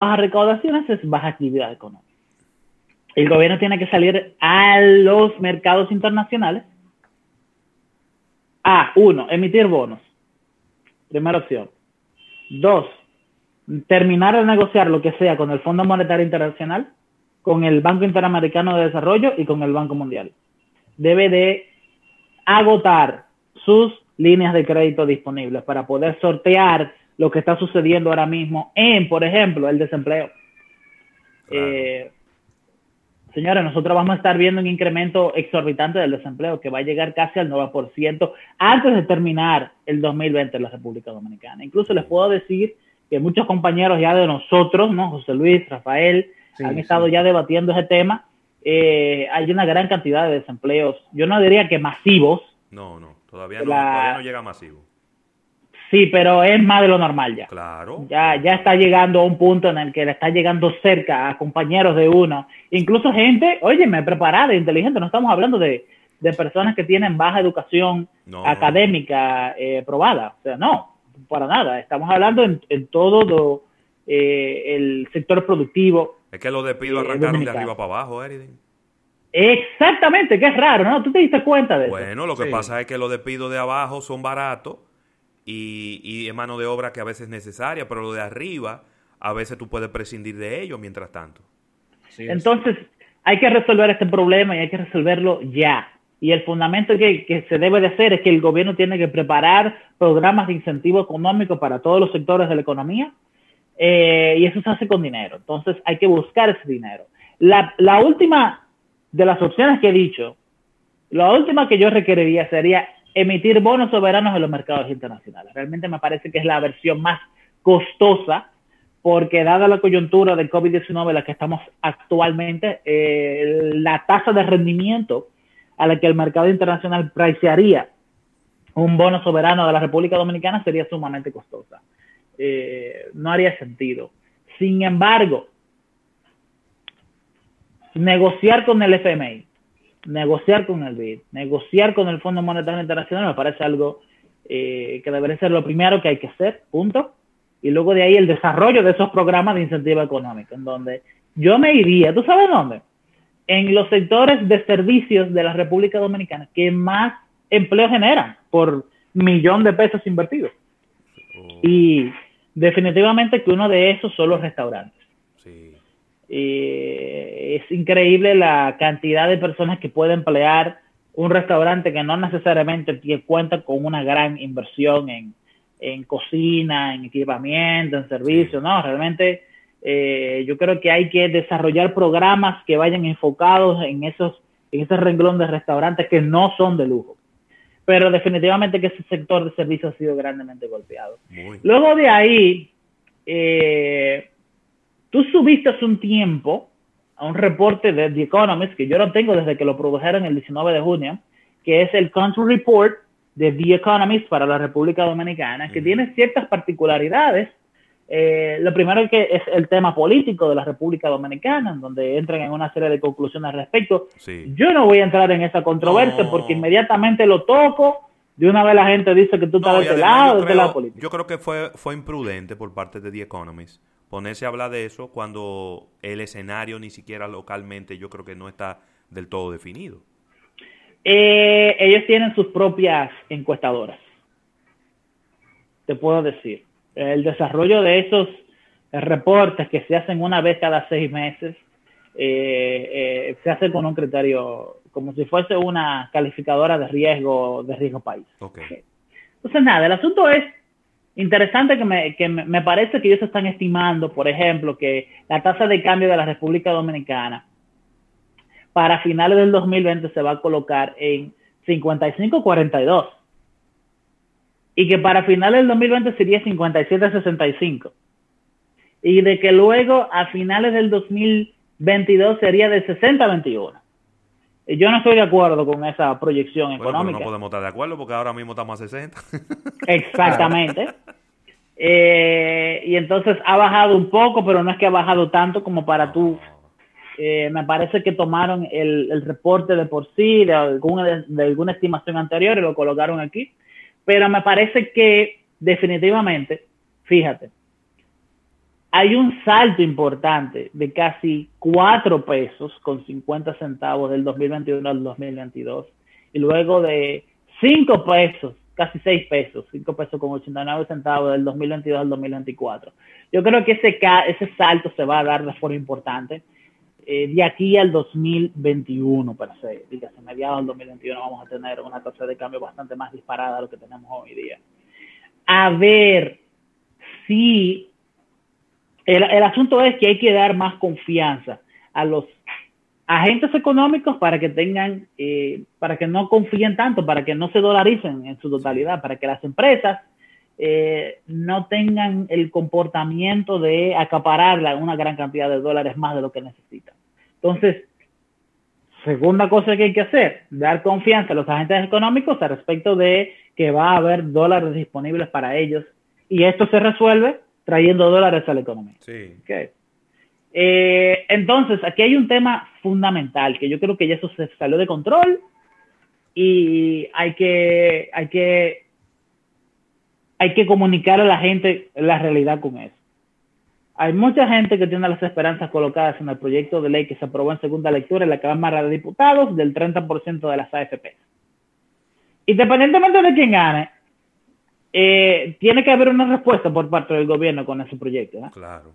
bajas recaudaciones es baja actividad económica. El gobierno tiene que salir a los mercados internacionales a, uno, emitir bonos. Primera opción. Dos, terminar de negociar lo que sea con el Fondo Monetario Internacional, con el Banco Interamericano de Desarrollo y con el Banco Mundial. Debe de agotar sus líneas de crédito disponibles para poder sortear lo que está sucediendo ahora mismo en, por ejemplo, el desempleo. Eh, señores, nosotros vamos a estar viendo un incremento exorbitante del desempleo que va a llegar casi al 9% antes de terminar el 2020 en la República Dominicana. Incluso les puedo decir que muchos compañeros ya de nosotros, ¿no? José Luis, Rafael, han estado ya debatiendo ese tema. Eh, hay una gran cantidad de desempleos, yo no diría que masivos. No, no, todavía no, todavía no llega masivo. Sí, pero es más de lo normal ya. Claro. Ya, ya está llegando a un punto en el que le está llegando cerca a compañeros de uno. Incluso gente, óyeme, preparada, inteligente. No estamos hablando de, personas que tienen baja educación académica eh, probada. O sea, no, para nada. Estamos hablando en, todo eh, el sector productivo. Es que los despidos eh, arrancaron de arriba para abajo, Eridin. Exactamente, que es raro, ¿no? ¿Tú te diste cuenta de eso? Bueno, lo que pasa es que los despidos de abajo son baratos y, y es mano de obra que a veces es necesaria, pero lo de arriba a veces tú puedes prescindir de ello mientras tanto. Entonces, hay que resolver este problema y hay que resolverlo ya. Y el fundamento que, que, se debe de hacer es que el gobierno tiene que preparar programas de incentivo económico para todos los sectores de la economía eh, y eso se hace con dinero. Entonces, hay que buscar ese dinero. La, la última de las opciones que he dicho, la última que yo requeriría sería emitir bonos soberanos en los mercados internacionales. Realmente me parece que es la versión más costosa porque dada la coyuntura del COVID-19 en la que estamos actualmente, eh, la tasa de rendimiento a la que el mercado internacional pricearía un bono soberano de la República Dominicana sería sumamente costosa. Eh, no haría sentido. Sin embargo, negociar con el FMI negociar con el BID, negociar con el Fondo Monetario Internacional me parece algo eh, que debería ser lo primero que hay que hacer, punto. Y luego de ahí el desarrollo de esos programas de incentivo económico, en donde yo me iría, ¿tú sabes dónde? En los sectores de servicios de la República Dominicana que más empleo generan por millón de pesos invertidos. Oh. Y definitivamente que uno de esos son los restaurantes. Y es increíble la cantidad de personas que puede emplear un restaurante que no necesariamente cuenta con una gran inversión en, en cocina, en equipamiento, en servicios, no, realmente eh, yo creo que hay que desarrollar programas que vayan enfocados en esos en ese renglón de restaurantes que no son de lujo. Pero definitivamente que ese sector de servicios ha sido grandemente golpeado. Luego de ahí, eh, Tú subiste hace un tiempo a un reporte de The Economist, que yo lo tengo desde que lo produjeron el 19 de junio, que es el Country Report de The Economist para la República Dominicana, que tiene ciertas particularidades. Eh, lo primero es que es el tema político de la República Dominicana, en donde entran en una serie de conclusiones al respecto. Yo no voy a entrar en esa controversia porque inmediatamente lo toco. De una vez la gente dice que tú estás de este lado, de lado político. Yo creo que fue, fue imprudente por parte de The Economist ponerse a hablar de eso cuando el escenario ni siquiera localmente yo creo que no está del todo definido. Eh, ellos tienen sus propias encuestadoras, te puedo decir. El desarrollo de esos reportes que se hacen una vez cada seis meses eh, eh, se hace con un criterio como si fuese una calificadora de riesgo de riesgo país. Entonces nada, el asunto es Interesante que, me, que me parece que ellos están estimando, por ejemplo, que la tasa de cambio de la República Dominicana para finales del 2020 se va a colocar en 55.42 y que para finales del 2020 sería 57.65 y de que luego a finales del 2022 sería de 60.21. Yo no estoy de acuerdo con esa proyección económica. no podemos estar de acuerdo porque ahora mismo estamos a 60. Exactamente. Eh, y entonces ha bajado un poco, pero no es que ha bajado tanto como para tú. Eh, me parece que tomaron el, reporte de por sí, de alguna, de alguna estimación anterior y lo colocaron aquí. Pero me parece que definitivamente, fíjate, hay un salto importante de casi 4 pesos con 50 centavos del 2021 al 2022 y luego de 5 pesos, casi 6 pesos, 5 pesos con 89 centavos del 2022 al 2024. Yo creo que ese, ese salto se va a dar de forma importante eh, de aquí al 2021, per se. Dígase, mediados del 2021 vamos a tener una tasa de cambio bastante más disparada a lo que tenemos hoy día. A ver si el, asunto es que hay que dar más confianza a los agentes económicos para que tengan, eh, para que no confíen tanto, para que no se dolaricen en su totalidad, para que las empresas eh, no tengan el comportamiento de acaparar una gran cantidad de dólares más de lo que necesitan. Entonces, segunda cosa que hay que hacer, dar confianza a los agentes económicos al respecto de que va a haber dólares disponibles para ellos y esto se resuelve trayendo dólares a la economía. Sí. Eh, entonces, aquí hay un tema fundamental que yo creo que ya eso se salió de control y hay que, hay que, hay que comunicar a la gente la realidad con eso. Hay mucha gente que tiene las esperanzas colocadas en el proyecto de ley que se aprobó en segunda lectura en la Cámara de Diputados del 30% de las AFP. Independientemente de quién gane, eh, tiene que haber una respuesta por parte del gobierno con ese proyecto. Claro.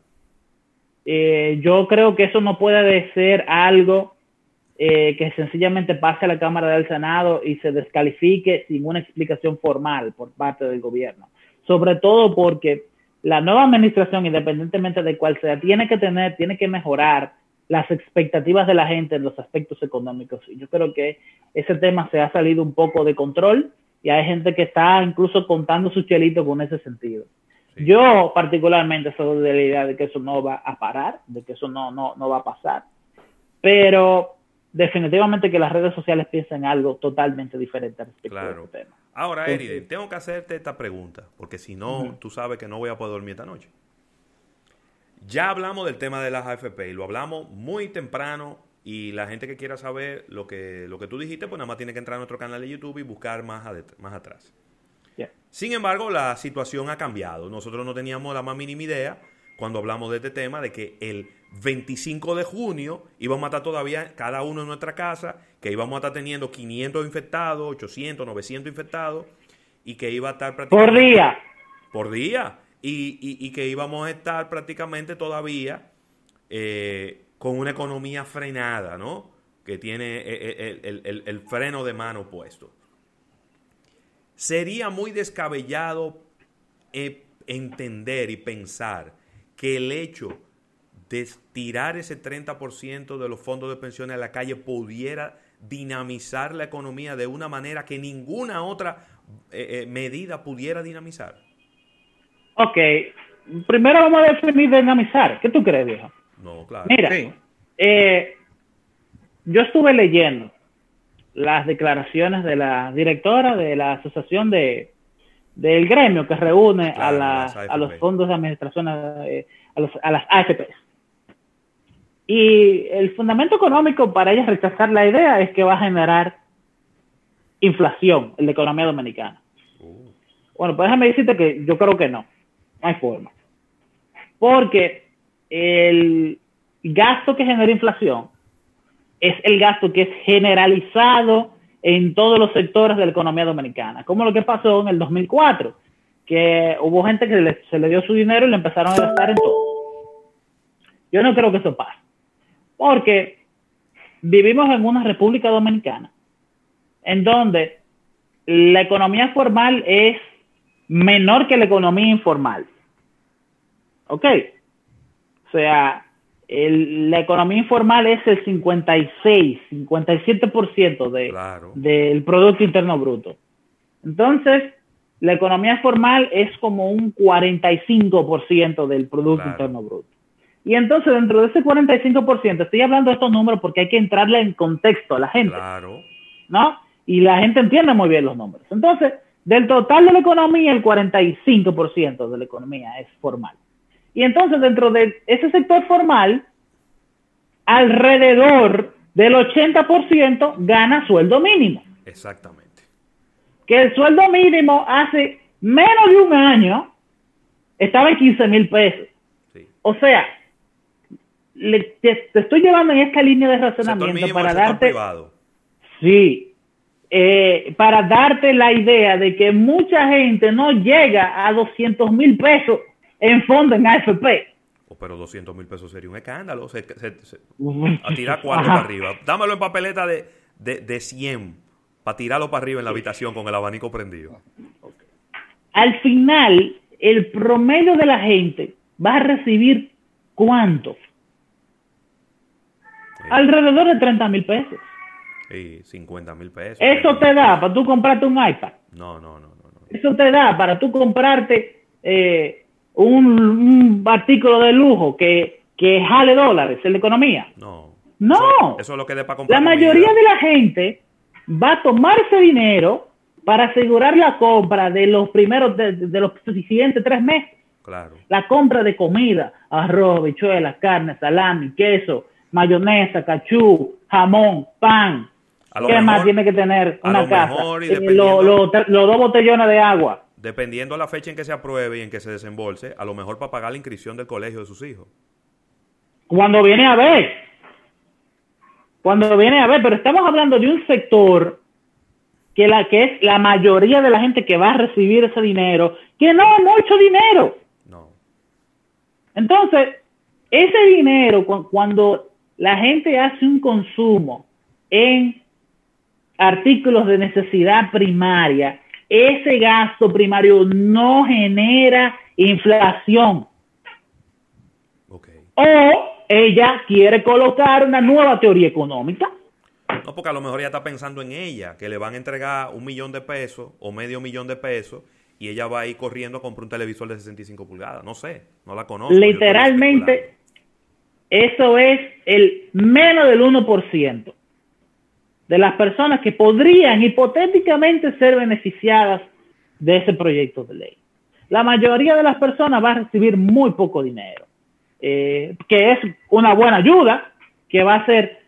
Eh, yo creo que eso no puede ser algo eh, que sencillamente pase a la Cámara del Senado y se descalifique sin una explicación formal por parte del gobierno. Sobre todo porque la nueva administración, independientemente de cuál sea, tiene que tener, tiene que mejorar las expectativas de la gente en los aspectos económicos. Y yo creo que ese tema se ha salido un poco de control y hay gente que está incluso contando su chelito con ese sentido. Yo particularmente soy de la idea de que eso no va a parar, de que eso no, no, no va a pasar, pero definitivamente que las redes sociales piensen algo totalmente diferente respecto a este tema. Ahora, Eri, tengo que hacerte esta pregunta, porque si no, tú sabes que no voy a poder dormir esta noche. Ya hablamos del tema de las AFP y lo hablamos muy temprano y la gente que quiera saber lo que, lo que tú dijiste, pues nada más tiene que entrar a nuestro canal de YouTube y buscar más, más atrás. Sin embargo, la situación ha cambiado. Nosotros no teníamos la más mínima idea cuando hablamos de este tema de que el 25 de junio íbamos a estar todavía cada uno en nuestra casa, que íbamos a estar teniendo 500 infectados, 800, 900 infectados, y que iba a estar prácticamente... Por día. Por día. Y, que íbamos a estar prácticamente todavía eh, con una economía frenada, ¿no? Que tiene eh, eh, el freno de mano puesto. Sería muy descabellado entender y pensar que el hecho de tirar ese 30% de los fondos de pensiones a la calle pudiera dinamizar la economía de una manera que ninguna otra eh, eh, medida pudiera dinamizar? Ok, primero vamos a definir dinamizar. ¿Qué tú crees, viejo? No, claro. Mira, eh, yo estuve leyendo las declaraciones de la directora de la asociación de del gremio que reúne a, a los fondos de administración, a, a las AFPs. Y el fundamento económico para ellas rechazar la idea es que va a generar inflación en la economía dominicana. Uh. Bueno, pues déjame decirte que yo creo que no. No hay forma. Porque el gasto que genera inflación es el gasto que es generalizado en todos los sectores de la economía dominicana. Como lo que pasó en el 2004, que hubo gente que se le dio su dinero y le empezaron a gastar en todo. Yo no creo que eso pase. Porque vivimos en una República Dominicana en donde la economía formal es menor que la economía informal. ¿Ok? O sea, la economía informal es el 56, 57% de, del Producto Interno Bruto. Entonces, la economía formal es como un 45% del Producto Interno Bruto. Y entonces, dentro de ese 45%, estoy hablando de estos números porque hay que entrarle en contexto a la gente. Claro. ¿No? Y la gente entiende muy bien los números. Entonces, del total de la economía, el 45% de la economía es formal. Y entonces, dentro de ese sector formal, alrededor del 80% gana sueldo mínimo. Exactamente. Que el sueldo mínimo hace menos de un año estaba en 15 mil pesos. o sea, te, estoy llevando en esta línea de razonamiento para darte... Sí, eh, para darte la idea de que mucha gente no llega a 200 mil pesos en fondo en AFP. Oh, pero 200 mil pesos sería un escándalo. a tirar cuatro para arriba. Dámelo en papeleta de, de, de 100 para tirarlo para arriba en la habitación con el abanico prendido. Al final, el promedio de la gente va a recibir cuánto? Alrededor de 30 mil pesos. Sí, 50 mil pesos. Eso te da para tú comprarte un iPad. No, no, no. no, Eso te da para tú comprarte eh, un, artículo de lujo que, que jale dólares en la economía. No. No. Eso, es lo que de para comprar. La mayoría de la gente va a tomar ese dinero para asegurar la compra de los primeros, de, los siguientes tres meses. Claro. La compra de comida, arroz, bichuelas, carne, salami, queso, mayonesa, cachú, jamón, pan. ¿Qué más tiene que tener una casa? Eh, los dos botellones de agua. Dependiendo la fecha en que se apruebe y en que se desembolse, a lo mejor para pagar la inscripción del colegio de sus hijos. Cuando viene a ver, cuando viene a ver, pero estamos hablando de un sector que la que es la mayoría de la gente que va a recibir ese dinero, que no es mucho dinero. No. Entonces, ese dinero cuando la gente hace un consumo en artículos de necesidad primaria, ese gasto primario no genera inflación. Okay. O ella quiere colocar una nueva teoría económica. No, porque a lo mejor ella está pensando en ella, que le van a entregar un millón de pesos o medio millón de pesos y ella va a ir corriendo a comprar un televisor de 65 pulgadas. No sé, no la conozco. Literalmente, eso es el menos del 1% de las personas que podrían hipotéticamente ser beneficiadas de ese proyecto de ley. La mayoría de las personas va a recibir muy poco dinero. Eh, que es una buena ayuda, que va a ser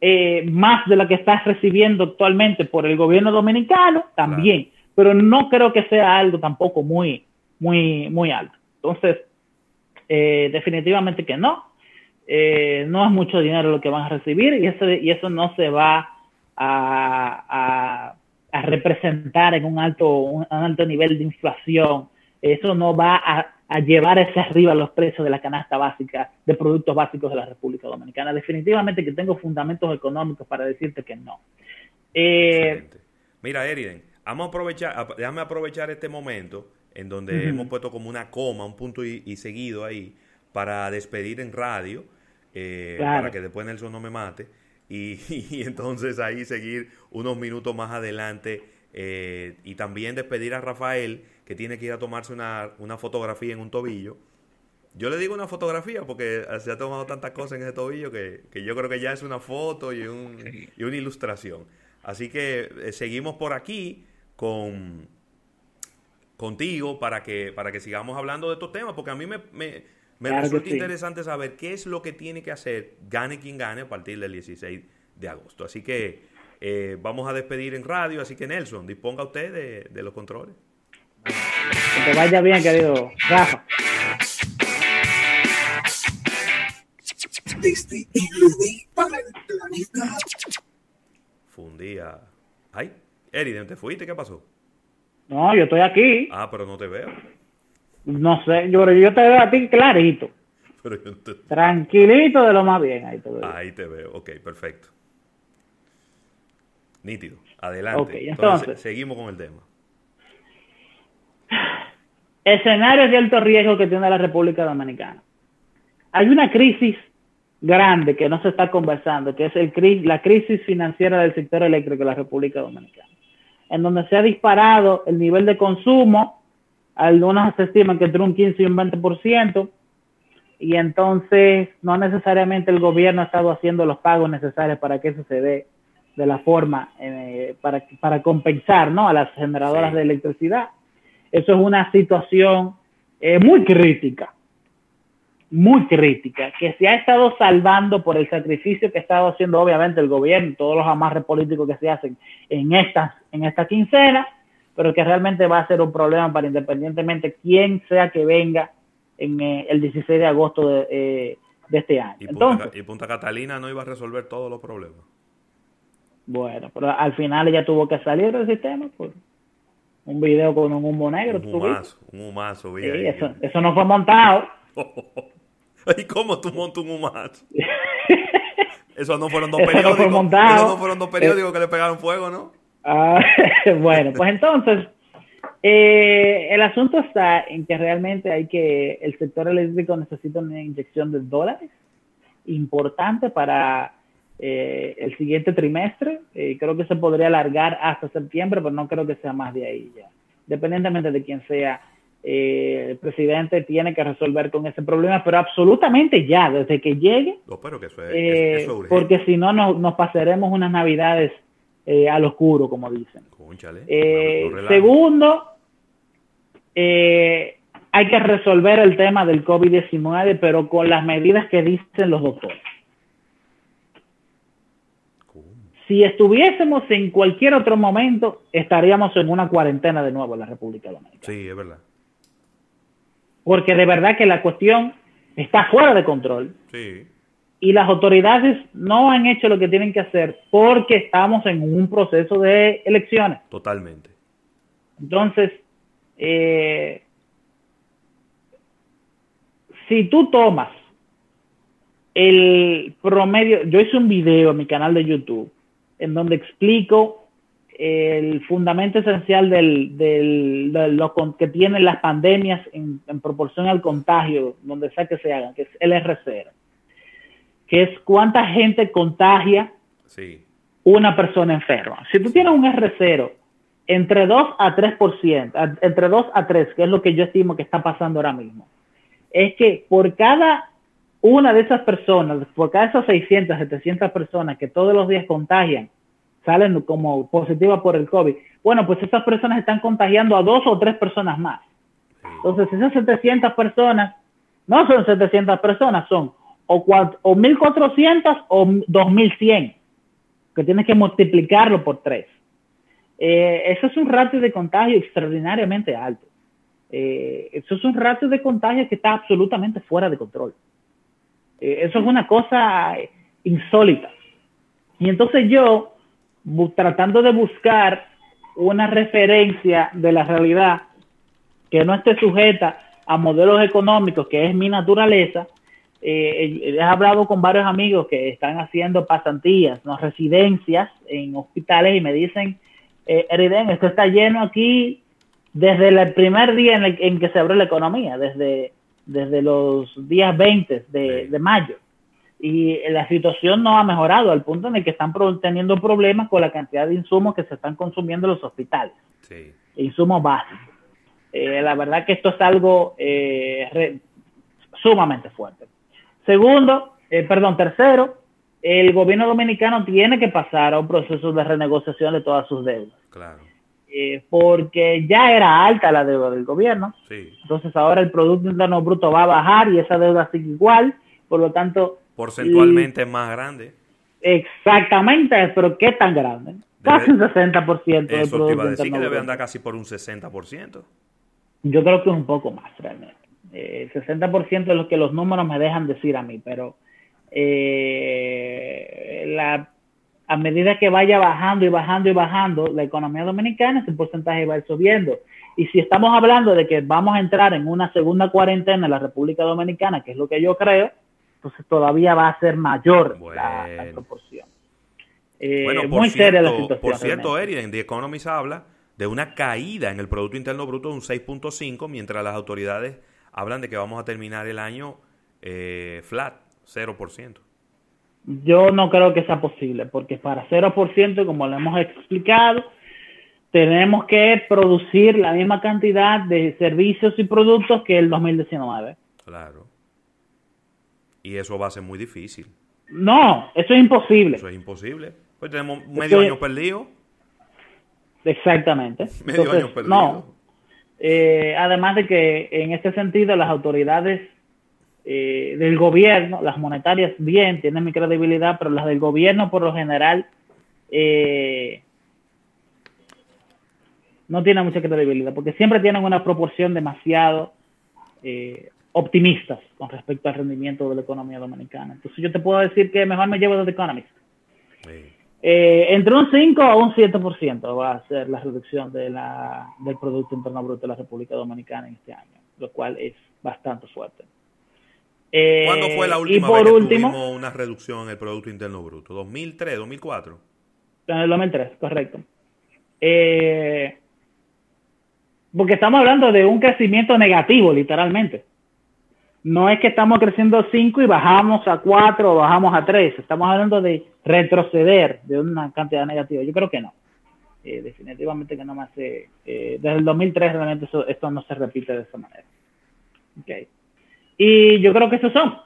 eh, más de la que estás recibiendo actualmente por el gobierno dominicano, también, pero no creo que sea algo tampoco muy, muy, muy alto. Entonces, eh, definitivamente que no. no es mucho dinero lo que van a recibir y eso, y eso no se va a, a representar en un alto, un alto nivel de inflación. Eso no va a a llevar hacia arriba los precios de la canasta básica de productos básicos de la República Dominicana. Definitivamente que tengo fundamentos económicos para decirte que no. Eh, Mira, Eriden, vamos a aprovechar, déjame aprovechar este momento en donde hemos puesto como una coma, un punto y, seguido ahí, para despedir en radio, eh, para que después Nelson no me mate, y, entonces ahí seguir unos minutos más adelante eh, y también despedir a Rafael que tiene que ir a tomarse una, fotografía en un tobillo. Yo le digo una fotografía porque se ha tomado tantas cosas en ese tobillo que, yo creo que ya es una foto y, un, y una ilustración. Así que eh, seguimos por aquí con contigo para que, para que sigamos hablando de estos temas, porque a mí me, me, resulta interesante saber qué es lo que tiene que hacer, gane quien gane, a partir del 16 de agosto. Así que eh, vamos a despedir en radio, así que Nelson, disponga usted de, de los controles. Que te vaya bien, querido Rafa. Fundía. Ay, Eriden, ¿te fuiste? ¿Qué pasó? No, yo estoy aquí. Ah, pero no te veo. No sé, yo, yo te veo a ti clarito. Tranquilito de lo más bien. Ahí te veo. Ahí te veo. Ok, perfecto. Nítido. Adelante. Okay, entonces seguimos con el tema escenarios de alto riesgo que tiene la República Dominicana. Hay una crisis grande que no se está conversando, que es el, la crisis financiera del sector eléctrico de la República Dominicana, en donde se ha disparado el nivel de consumo, algunos se estiman que entre un 15 y un 20%, y entonces no necesariamente el gobierno ha estado haciendo los pagos necesarios para que eso se dé de la forma, eh, para, para compensar ¿no? a las generadoras de electricidad. Eso es una situación eh, muy crítica, muy crítica, que se ha estado salvando por el sacrificio que ha estado haciendo obviamente el gobierno, todos los amarres políticos que se hacen en estas, en esta quincena, pero que realmente va a ser un problema para independientemente quién sea que venga en eh, el 16 de agosto de, eh, de este año. Y Entonces, Punta, y Punta Catalina no iba a resolver todos los problemas. bueno, pero al final ella tuvo que salir del sistema por un video con un humo negro. Un humazo, un humazo. Sí, eso, eso no fue montado. ¿Y cómo tú montas un humazo? Eso no fueron dos Eso no fue periódicos. Eso no fueron dos periódicos que le pegaron fuego, ¿no? Ah, bueno, pues entonces, eh, el asunto está en que realmente hay que, el sector eléctrico necesita una inyección de dólares importante para eh, el siguiente trimestre. Eh, creo que se podría alargar hasta septiembre, pero no creo que sea más de ahí ya. Dependientemente de quién sea eh, el presidente, tiene que resolver con ese problema, pero absolutamente ya, desde que llegue, No, pero que eso es, eh, eso es urgente. porque si no, no nos pasaremos unas navidades eh, al oscuro, como dicen. Eh, no segundo, hay que resolver el tema del COVID-19, pero con las medidas que dicen los doctores. ¿Cómo? Si estuviésemos en cualquier otro momento, estaríamos en una cuarentena de nuevo en la República Dominicana. Sí, es verdad. Porque de verdad que la cuestión está fuera de control Sí. y las autoridades no han hecho lo que tienen que hacer porque estamos en un proceso de elecciones. Totalmente. Entonces, eh, si tú tomas el promedio, yo hice un video en mi canal de YouTube en donde explico el fundamento esencial del, del- de lo que tienen las pandemias en, en proporción al contagio, donde sea que se hagan, que es el R0, que es cuánta gente contagia Sí. una persona enferma. Si tú tienes un R0 entre 2 a 3%, a- entre 2 a 3, que es lo que yo estimo que está pasando ahora mismo, es que por cada una de esas personas, por cada esas 600, 700 personas que todos los días contagian, salen como positivas por el COVID, bueno, pues esas personas están contagiando a dos o tres personas más. Entonces, esas 700 personas no son 700 personas, son o, o 1.400 o 2.100, que tienes que multiplicarlo por 3. eso es un ratio de contagio extraordinariamente alto. Eh, eso es un ratio de contagio que está absolutamente fuera de control. Eh, eso es una cosa insólita. Y entonces yo, tratando de buscar una referencia de la realidad que no esté sujeta a modelos económicos, que es mi naturaleza, eh, he hablado con varios amigos que están haciendo pasantías, no residencias en hospitales y me dicen, eh, Eriden, esto está lleno aquí desde el primer día en, el- en que se abrió la economía, desde, desde los días 20 de, Sí. de mayo. Y la situación no ha mejorado al punto en el que están teniendo problemas con la cantidad de insumos que se están consumiendo en los hospitales Sí. insumos básicos. Eh, la verdad que esto es algo eh, re- sumamente fuerte. Segundo, eh, perdón, tercero, el gobierno dominicano tiene que pasar a un proceso de renegociación de todas sus deudas, Claro. eh, porque ya era alta la deuda del gobierno, Sí. entonces ahora el Producto Interno Bruto va a bajar y esa deuda sigue igual, por lo tanto, Porcentualmente es más grande. exactamente, pero ¿qué tan grande? Casi un 60% del Eso te iba a decir que debe andar casi por un 60%. Yo creo que es un poco más realmente. Eh, el 60% es lo que los números me dejan decir a mí, pero eh, la, a medida que vaya bajando y bajando y bajando la economía dominicana, ese porcentaje va a ir subiendo. Y si estamos hablando de que vamos a entrar en una segunda cuarentena en la República Dominicana, que es lo que yo creo, entonces todavía va a ser mayor la, proporción. Eh, Bueno, por muy seria la cierto, situación. por cierto. Eri, en The Economist habla de una caída en el Producto Interno Bruto de un 6.5, mientras las autoridades hablan de que vamos a terminar el año eh, flat, 0%. Yo no creo que sea posible, porque para 0%, como lo hemos explicado, tenemos que producir la misma cantidad de servicios y productos que el 2019. Claro. Y eso va a ser muy difícil. No, eso es imposible. Eso es imposible. Pues tenemos medio año perdido. Exactamente. Medio Entonces, año perdido. No. Eh, además de que en este sentido las autoridades eh, del gobierno, las monetarias bien, tienen mi credibilidad, pero las del gobierno por lo general eh, no tienen mucha credibilidad, porque siempre tienen una proporción demasiado eh, optimistas con respecto al rendimiento de la economía dominicana. Entonces yo te puedo decir que mejor me llevo de The Economist. Eh, entre un 5 a un 7% va a ser la reducción de la, del Producto Interno Bruto de la República Dominicana en este año, lo cual es bastante fuerte. Eh, ¿Cuándo fue la última vez que último, tuvimos una reducción en el Producto Interno Bruto? ¿2003, 2004? En el 2003, correcto. Eh, porque estamos hablando de un crecimiento negativo, literalmente. No es que estamos creciendo 5 y bajamos a 4 o bajamos a 3. Estamos hablando de retroceder de una cantidad negativa. Yo creo que no. Eh, definitivamente que no más. Eh, desde el 2003 realmente esto no se repite de esa manera. Okay. Y yo creo que esos son.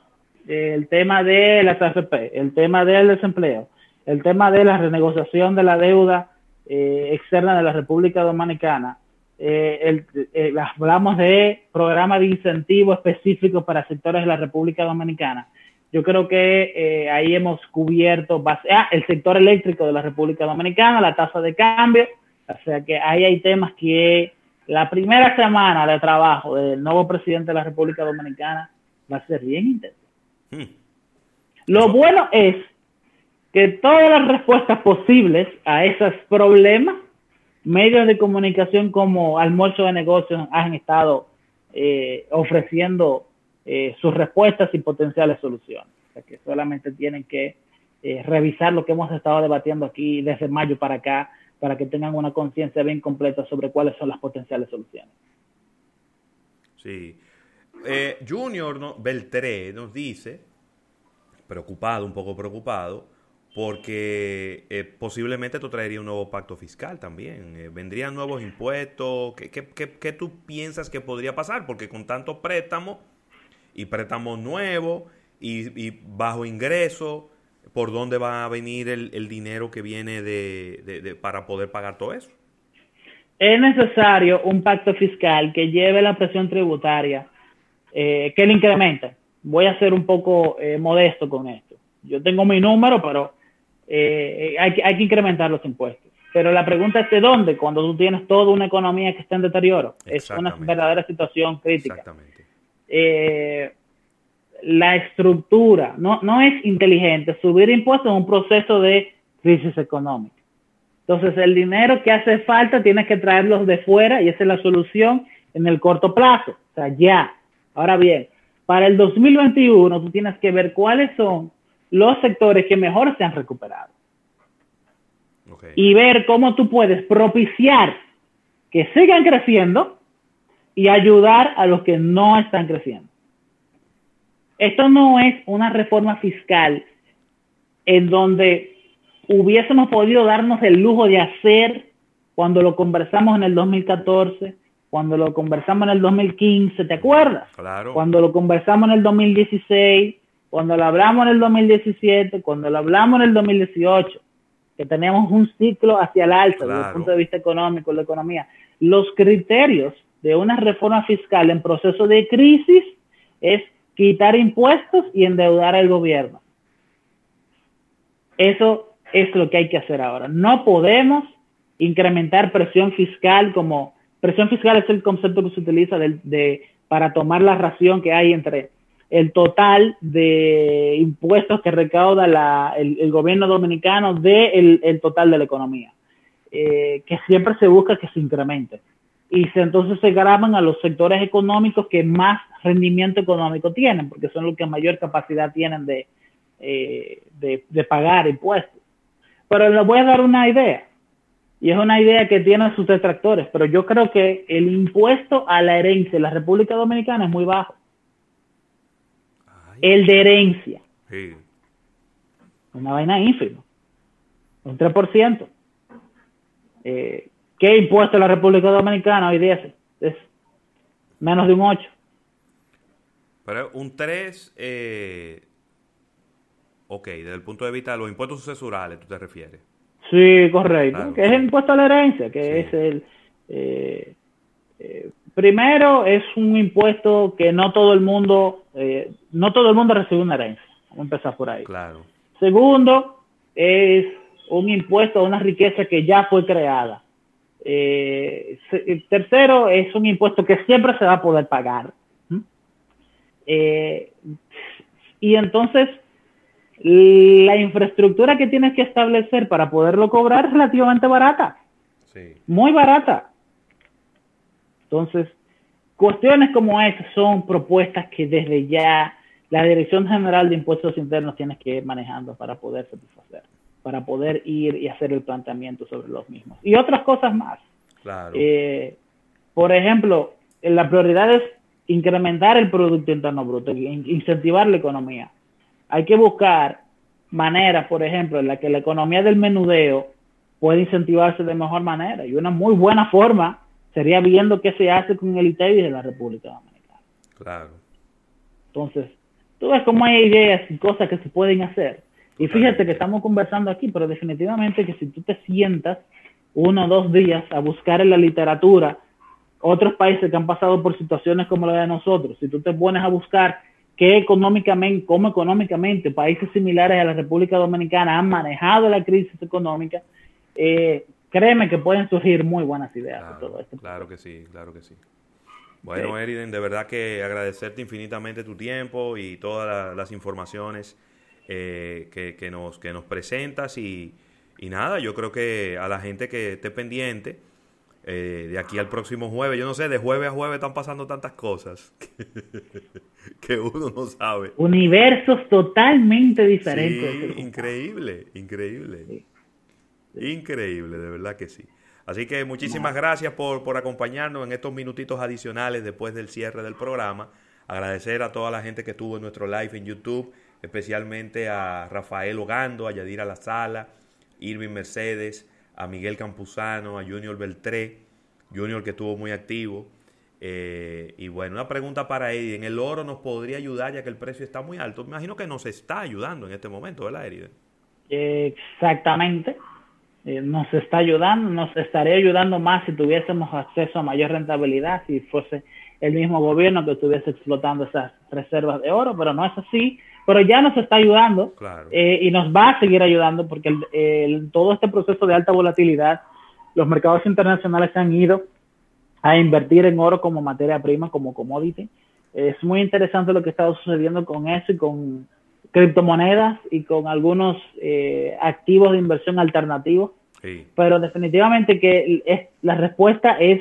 el tema de las AFP, el tema del desempleo, el tema de la renegociación de la deuda eh, externa de la República Dominicana, eh, eh, hablamos de programas de incentivo específicos para sectores de la República Dominicana. Yo creo que ahí hemos cubierto ah, el sector eléctrico de la República Dominicana, la tasa de cambio, o sea que ahí hay temas que la primera semana de trabajo del nuevo presidente de la República Dominicana va a ser bien intensa. Hmm. Lo bueno es que todas las respuestas posibles a esos problemas, medios de comunicación como almuerzo de negocios han estado eh, ofreciendo eh, sus respuestas y potenciales soluciones. O sea que solamente tienen que eh, revisar lo que hemos estado debatiendo aquí desde mayo para acá, para que tengan una conciencia bien completa sobre cuáles son las potenciales soluciones. Sí. Junior Beltré nos dice, preocupado, un poco preocupado, porque eh, posiblemente esto traería un nuevo pacto fiscal también. Eh, vendrían nuevos impuestos. ¿Qué, qué, qué, tú piensas que podría pasar? Porque con tanto préstamo y préstamos nuevos y, bajo ingreso, ¿por dónde va a venir el, dinero que viene de, para poder pagar todo eso? Es necesario un pacto fiscal que lleve la presión tributaria, eh, que le incremente. Voy a ser un poco modesto con esto. Yo tengo mi número, pero eh, hay, hay, que incrementar los impuestos. Pero la pregunta es de dónde, cuando tú tienes toda una economía que está en deterioro. Es una verdadera situación crítica. Exactamente. Eh, la estructura no, no es inteligente. Subir impuestos es un proceso de crisis económica. Entonces, el dinero que hace falta tienes que traerlos de fuera y esa es la solución en el corto plazo. O sea, ya. Ahora bien, para el 2021 tú tienes que ver cuáles son los sectores que mejor se han recuperado. Y ver cómo tú puedes propiciar que sigan creciendo y ayudar a los que no están creciendo. Esto no es una reforma fiscal en donde hubiésemos podido darnos el lujo de hacer cuando lo conversamos en el 2014, cuando lo conversamos en el 2015, ¿te acuerdas? Claro. Cuando lo conversamos en el 2016, cuando lo hablamos en el 2017, cuando lo hablamos en el 2018, que teníamos un ciclo hacia el alza desde el punto de vista económico, la economía, los criterios de una reforma fiscal en proceso de crisis es quitar impuestos y endeudar al gobierno. Eso es lo que hay que hacer ahora. No podemos incrementar presión fiscal como presión fiscal es el concepto que se utiliza de, para tomar la ración que hay entre el total de impuestos que recauda el, gobierno dominicano del el total de la economía, eh, que siempre se busca que se incremente. Y entonces se graban a los sectores económicos que más rendimiento económico tienen, porque son los que mayor capacidad tienen de, eh, de, pagar impuestos. Pero les voy a dar una idea, y es una idea que tienen sus detractores, pero yo creo que el impuesto a la herencia en la República Dominicana es muy bajo el de herencia. Una vaina ínfima. Un 3%. Eh, ¿Qué impuesto la República Dominicana hoy día es? menos de un 8. Pero un 3, eh, ok, desde el punto de vista de los impuestos sucesurales, ¿tú te refieres? Sí, correcto. que es el impuesto a la herencia, que es el... Eh, eh, primero, es un impuesto que no todo el mundo eh, no todo el mundo recibe una herencia. Vamos a empezar por ahí. Claro. Segundo, es un impuesto a una riqueza que ya fue creada. Eh, tercero, es un impuesto que siempre se va a poder pagar. Eh, y entonces, la infraestructura que tienes que establecer para poderlo cobrar es relativamente barata. Sí. Muy barata. Entonces, cuestiones como esas son propuestas que desde ya la Dirección General de Impuestos Internos tiene que ir manejando para poder satisfacer, para poder ir y hacer el planteamiento sobre los mismos. Y otras cosas más. Claro. Eh, por ejemplo, la prioridad es incrementar el Producto Interno Bruto, incentivar la economía. Hay que buscar maneras, por ejemplo, en la que la economía del menudeo puede incentivarse de mejor manera. Y una muy buena forma sería viendo qué se hace con el ITEVI de la República Dominicana. Claro. Entonces, tú ves cómo hay ideas y cosas que se pueden hacer. Y fíjate que estamos conversando aquí, pero definitivamente que si tú te sientas uno o dos días a buscar en la literatura otros países que han pasado por situaciones como la de nosotros, si tú te pones a buscar qué económicamente, cómo económicamente países similares a la República Dominicana han manejado la crisis económica, eh, créeme que pueden surgir muy buenas ideas claro, de todo esto. Claro que sí, claro que sí. Bueno, Eriden, de verdad que agradecerte infinitamente tu tiempo y todas las informaciones eh, que, nos, que nos presentas y, y nada, yo creo que a la gente que esté pendiente, eh, de aquí al próximo jueves. Yo no sé, de jueves a jueves están pasando tantas cosas que, uno no sabe. Universos totalmente diferentes. increíble, increíble. Increíble, de verdad que sí. Así que muchísimas gracias por, por acompañarnos en estos minutitos adicionales después del cierre del programa. Agradecer a toda la gente que estuvo en nuestro live en YouTube, especialmente a Rafael Ogando, a Yadira La Sala, Irving Mercedes, a Miguel Campuzano, a Junior Beltré, Junior que estuvo muy activo. Eh, y bueno, una pregunta para Eddie. ¿En el oro nos podría ayudar ya que el precio está muy alto? Me imagino que nos está ayudando en este momento, ¿verdad, Eriden? Exactamente. Eh, nos está ayudando, nos estaría ayudando más si tuviésemos acceso a mayor rentabilidad, si fuese el mismo gobierno que estuviese explotando esas reservas de oro, pero no es así pero ya nos está ayudando eh, y nos va a seguir ayudando porque el, todo este proceso de alta volatilidad, los mercados internacionales se han ido a invertir en oro como materia prima, como commodity. Es muy interesante lo que está sucediendo con eso y con criptomonedas y con algunos eh, activos de inversión alternativos. Pero definitivamente que es, la respuesta es,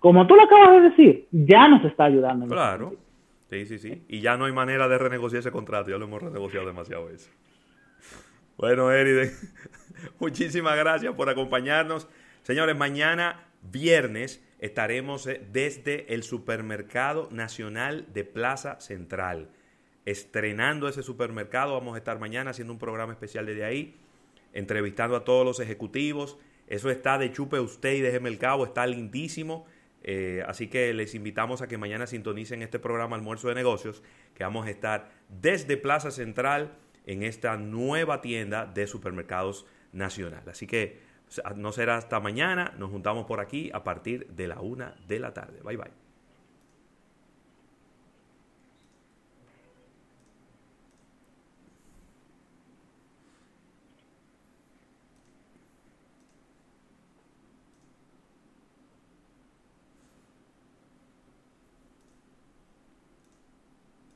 como tú lo acabas de decir, ya nos está ayudando. Claro. Sí, sí, sí. Y ya no hay manera de renegociar ese contrato, ya lo hemos renegociado demasiado veces. Bueno, Eriden, muchísimas gracias por acompañarnos. Señores, mañana viernes estaremos eh, desde el Supermercado Nacional de Plaza Central. Estrenando ese supermercado, vamos a estar mañana haciendo un programa especial desde ahí, entrevistando a todos los ejecutivos. Eso está de chupe usted y déjeme el cabo, está lindísimo. Eh, así que les invitamos a que mañana sintonicen este programa Almuerzo de Negocios, que vamos a estar desde Plaza Central en esta nueva tienda de supermercados nacional. Así que no será hasta mañana, nos juntamos por aquí a partir de la una de la tarde. Bye bye.